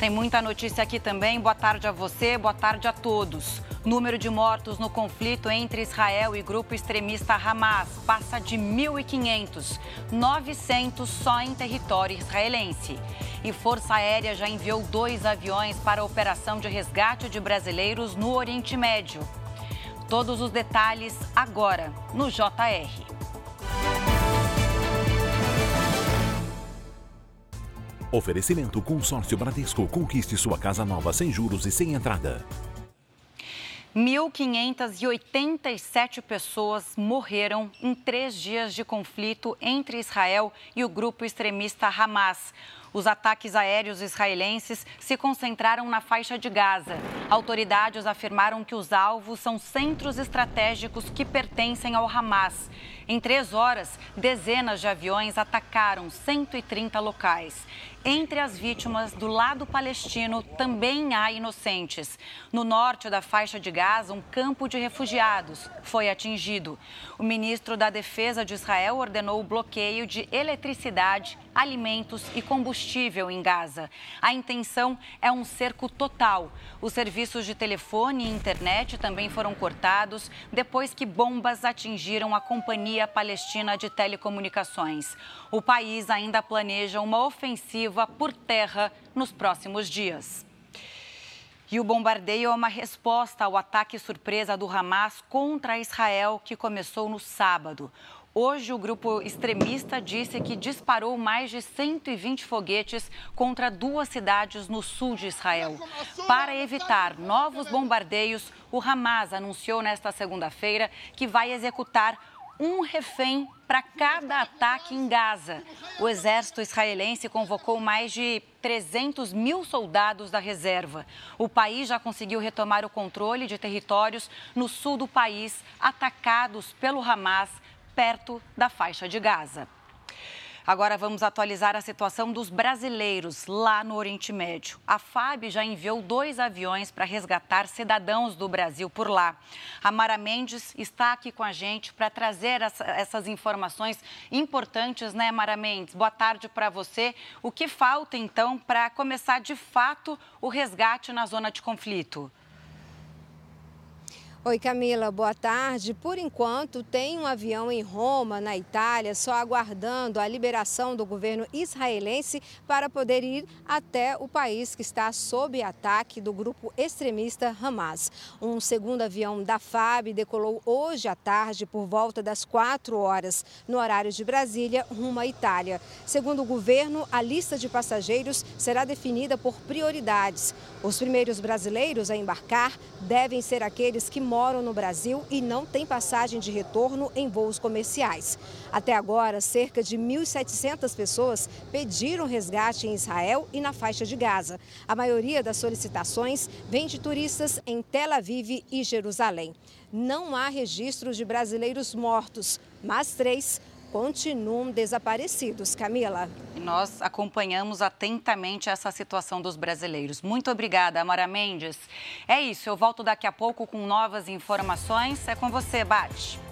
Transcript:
Tem muita notícia aqui também. Boa tarde a você, boa tarde a todos. Número de mortos no conflito entre Israel e grupo extremista Hamas passa de 1.500, 900 só em território israelense. E Força Aérea já enviou dois aviões para a operação de resgate de brasileiros no Oriente Médio. Todos os detalhes agora no JR. Oferecimento Consórcio Bradesco. Conquiste sua casa nova sem juros e sem entrada. 1.587 pessoas morreram em três dias de conflito entre Israel e o grupo extremista Hamas. Os ataques aéreos israelenses se concentraram na faixa de Gaza. Autoridades afirmaram que os alvos são centros estratégicos que pertencem ao Hamas. Em três horas, dezenas de aviões atacaram 130 locais. Entre as vítimas do lado palestino também há inocentes. No norte da faixa de Gaza, um campo de refugiados foi atingido. O ministro da Defesa de Israel ordenou o bloqueio de eletricidade, alimentos e combustível em Gaza. A intenção é um cerco total. Os serviços de telefone e internet também foram cortados depois que bombas atingiram a Companhia Palestina de Telecomunicações. O país ainda planeja uma ofensiva por terra nos próximos dias. E o bombardeio é uma resposta ao ataque surpresa do Hamas contra Israel, que começou no sábado. Hoje, o grupo extremista disse que disparou mais de 120 foguetes contra duas cidades no sul de Israel. Para evitar novos bombardeios, o Hamas anunciou nesta segunda-feira que vai executar um refém para cada ataque em Gaza. O exército israelense convocou mais de 300 mil soldados da reserva. O país já conseguiu retomar o controle de territórios no sul do país, atacados pelo Hamas, perto da faixa de Gaza. Agora vamos atualizar a situação dos brasileiros lá no Oriente Médio. A FAB já enviou dois aviões para resgatar cidadãos do Brasil por lá. A Mara Mendes está aqui com a gente para trazer essa, essas informações importantes, né, Mara Mendes? Boa tarde para você. O que falta então para começar de fato o resgate na zona de conflito? Oi Camila, boa tarde. Por enquanto, tem um avião em Roma, na Itália, só aguardando a liberação do governo israelense para poder ir até o país que está sob ataque do grupo extremista Hamas. Um segundo avião da FAB decolou hoje à tarde por volta das 4 horas, no horário de Brasília, rumo à Itália. Segundo o governo, a lista de passageiros será definida por prioridades. Os primeiros brasileiros a embarcar devem ser aqueles que moram no Brasil e não têm passagem de retorno em voos comerciais. Até agora, cerca de 1.700 pessoas pediram resgate em Israel e na faixa de Gaza. A maioria das solicitações vem de turistas em Tel Aviv e Jerusalém. Não há registros de brasileiros mortos, mas três continuam desaparecidos. Camila. Nós acompanhamos atentamente essa situação dos brasileiros. Muito obrigada, Amara Mendes. É isso, eu volto daqui a pouco com novas informações. É com você, Bate.